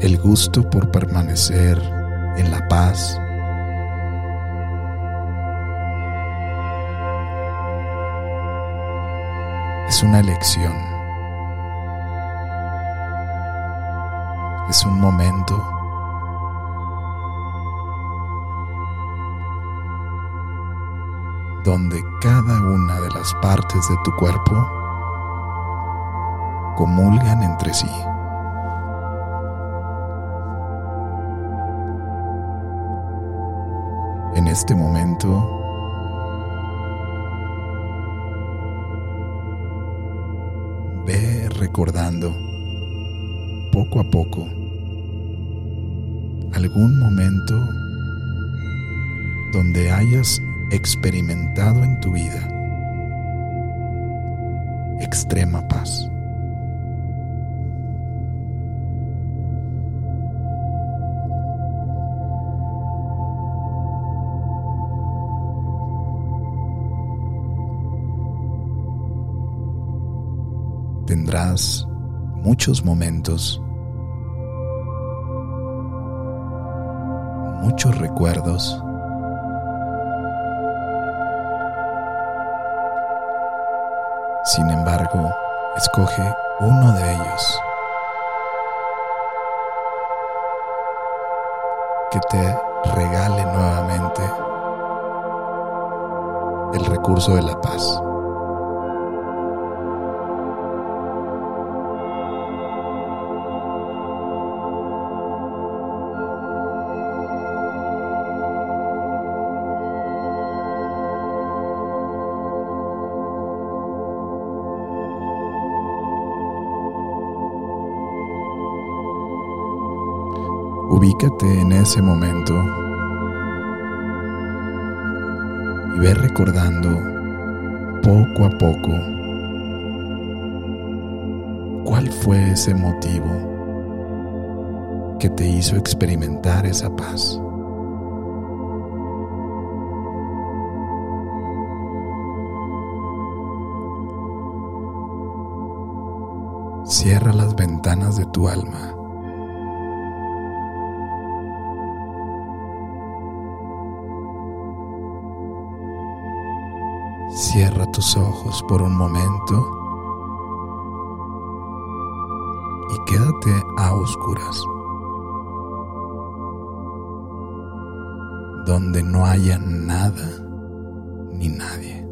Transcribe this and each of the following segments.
El gusto por permanecer en la paz es una elección. Es un momento donde cada una de las partes de tu cuerpo comulgan entre sí. En este momento, ve recordando poco a poco algún momento donde hayas experimentado en tu vida extrema paz. Tendrás muchos momentos, muchos recuerdos. Sin embargo, escoge uno de ellos que te regale nuevamente el recurso de la paz. Ubícate en ese momento y ve recordando poco a poco cuál fue ese motivo que te hizo experimentar esa paz. Cierra las ventanas de tu alma Cierra tus ojos por un momento y quédate a oscuras, donde no haya nada ni nadie.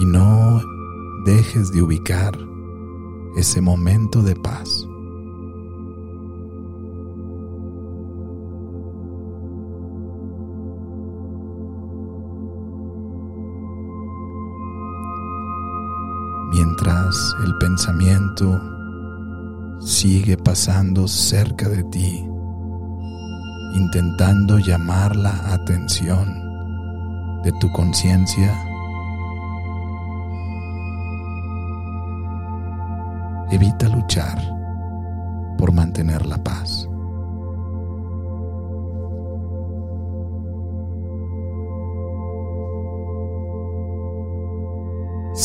Y no dejes de ubicar ese momento de paz. Mientras el pensamiento sigue pasando cerca de ti, intentando llamar la atención de tu conciencia. Evita luchar por mantener la paz.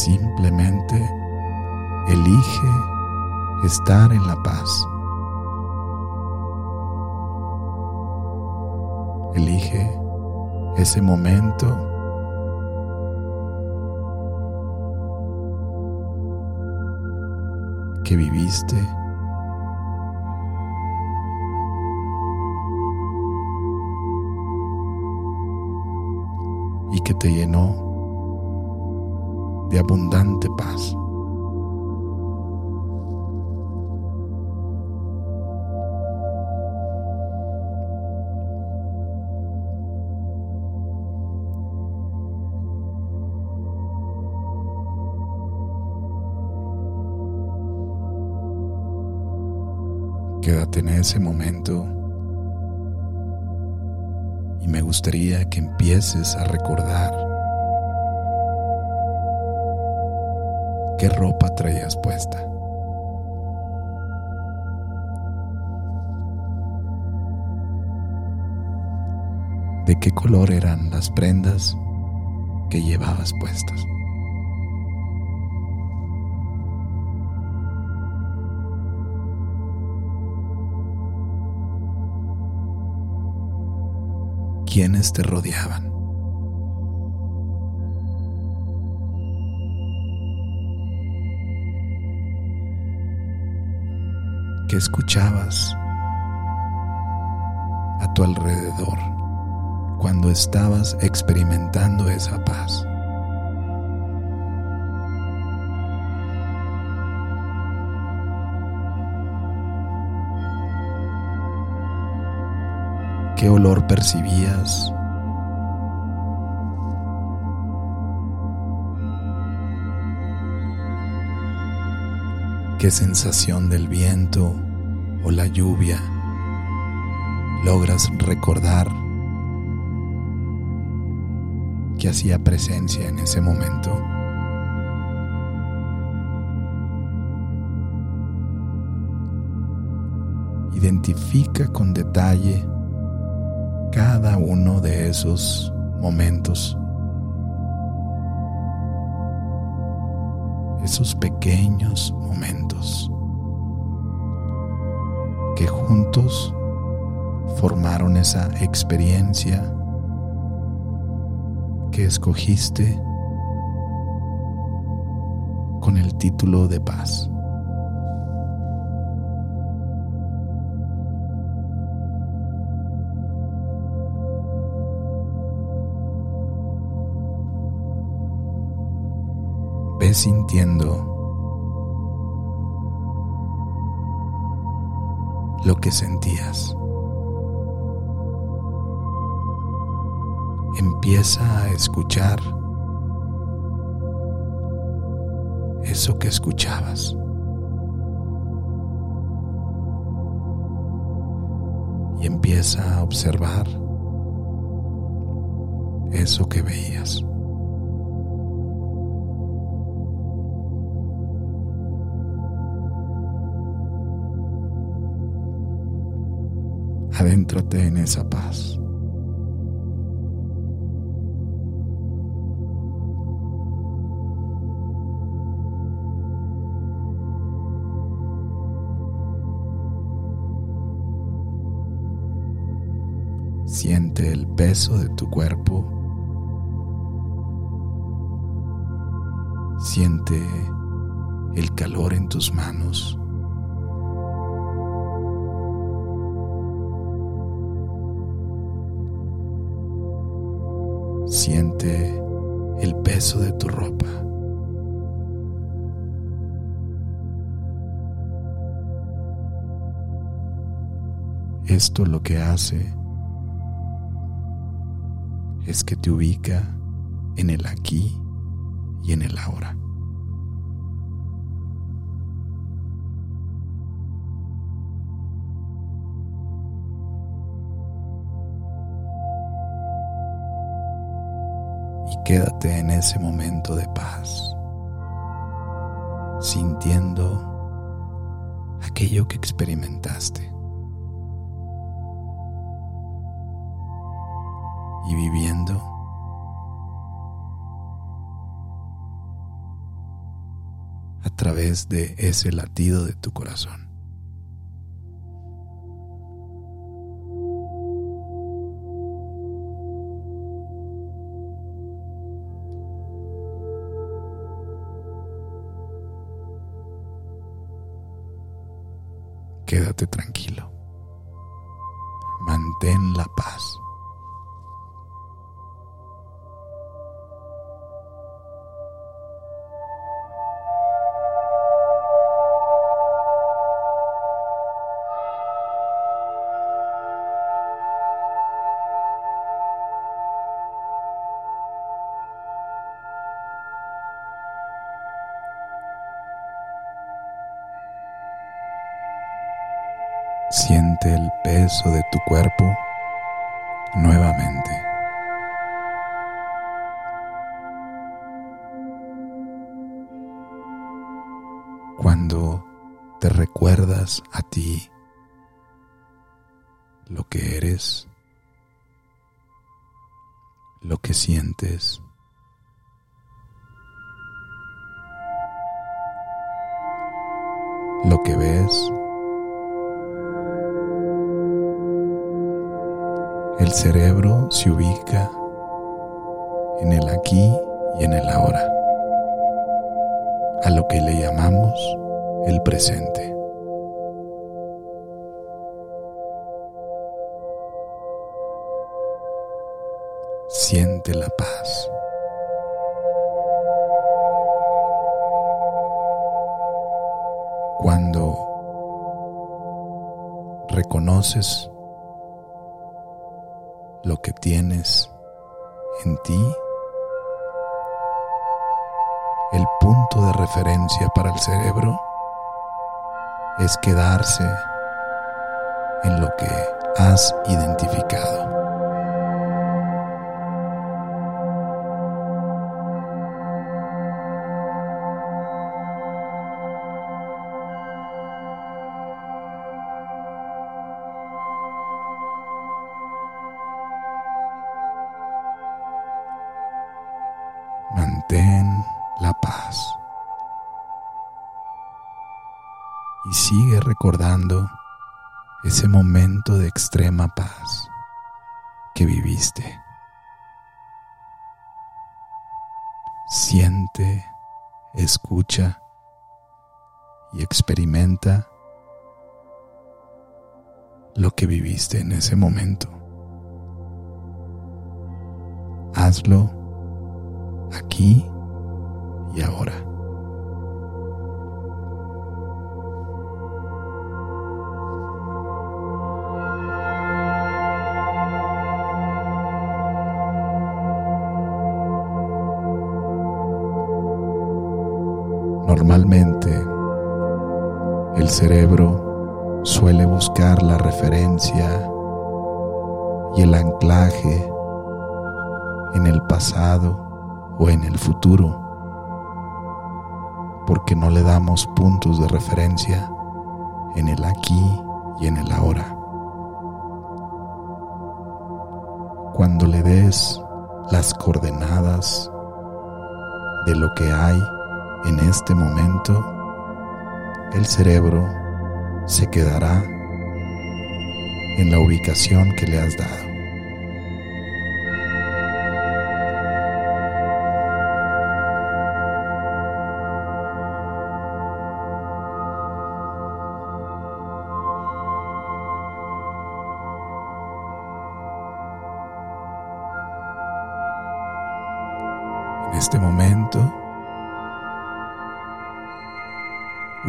Simplemente elige estar en la paz. Elige ese momento que viviste y que te llenó de abundante paz. Quédate en ese momento Y me gustaría que empieces a recordar qué ropa traías puesta. de qué color eran las prendas que llevabas puestas. ¿Quiénes te rodeaban? ¿Qué escuchabas a tu alrededor? cuando estabas experimentando esa paz. ¿Qué olor percibías? ¿Qué sensación del viento o la lluvia logras recordar que hacía presencia en ese momento. Identifica con detalle cada uno de esos momentos, esos pequeños momentos que juntos formaron esa experiencia que escogiste con el título de paz. Sintiendo lo que sentías. empieza a escuchar eso que escuchabas. Y empieza a observar eso que veías. Adéntrate en esa paz. Siente el peso de tu cuerpo. Siente el calor en tus manos. Siente el peso de tu ropa. Esto lo que hace es que te ubica en el aquí y en el ahora. Quédate en ese momento de paz, sintiendo aquello que experimentaste. y viviendo a través de ese latido de tu corazón. Tranquilo. Mantén la paz. Siente el peso de tu cuerpo nuevamente. Cuando te recuerdas a ti lo que eres, lo que sientes, lo que ves, el cerebro se ubica en el aquí y en el ahora, a lo que le llamamos el presente. Siente la paz. Cuando reconoces lo que tienes en ti, el punto de referencia para el cerebro es quedarse en lo que has identificado. Recordando ese momento de extrema paz que viviste. Siente, escucha y experimenta lo que viviste en ese momento. Hazlo aquí y ahora. Normalmente el cerebro suele buscar la referencia y el anclaje en el pasado o en el futuro, porque no le damos puntos de referencia en el aquí y en el ahora. Cuando le des las coordenadas de lo que hay en este momento, el cerebro se quedará en la ubicación que le has dado.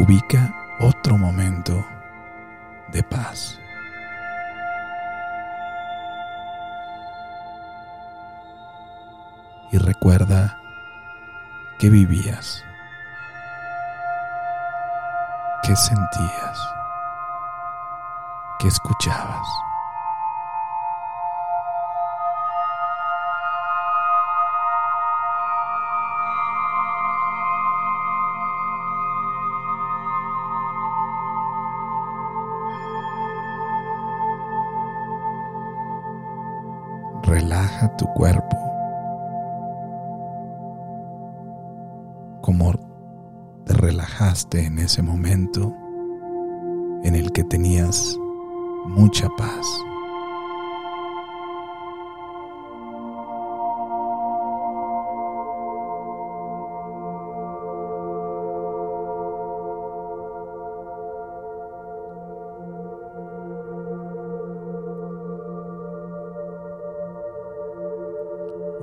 Ubica otro momento de paz. Y recuerda qué vivías, qué sentías, qué escuchabas. Relaja tu cuerpo como te relajaste en ese momento en el que tenías mucha paz.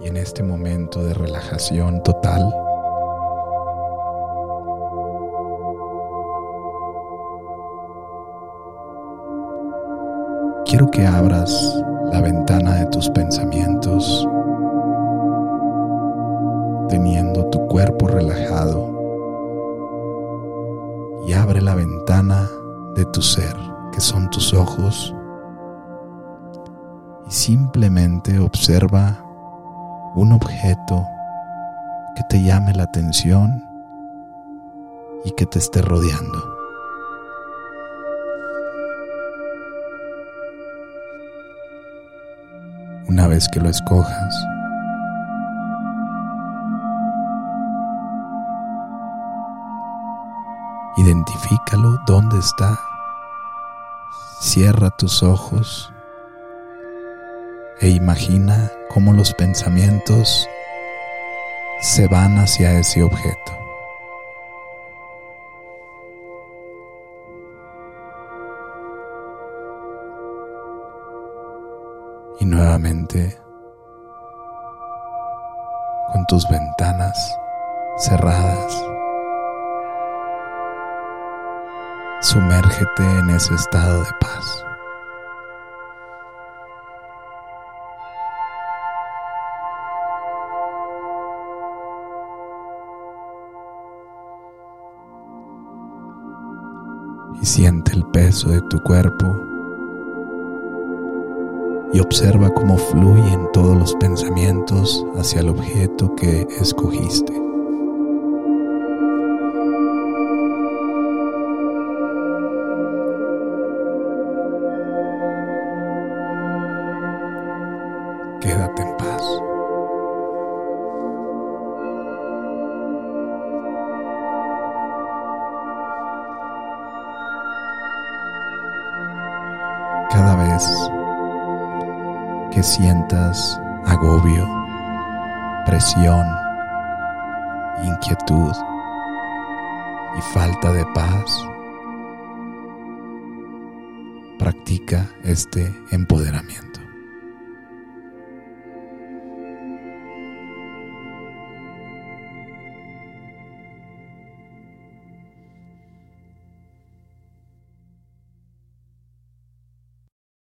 Y en este momento de relajación total, quiero que abras la ventana de tus pensamientos, teniendo tu cuerpo relajado, y abre la ventana de tu ser, que son tus ojos, y simplemente observa un objeto que te llame la atención y que te esté rodeando. Una vez que lo escojas, identifícalo dónde está. Cierra tus ojos e imagina cómo los pensamientos se van hacia ese objeto. Y nuevamente, con tus ventanas cerradas, sumérgete en ese estado de paz. Y siente el peso de tu cuerpo y observa cómo fluyen todos los pensamientos hacia el objeto que escogiste. Cada vez que sientas agobio, presión, inquietud y falta de paz, practica este empoderamiento.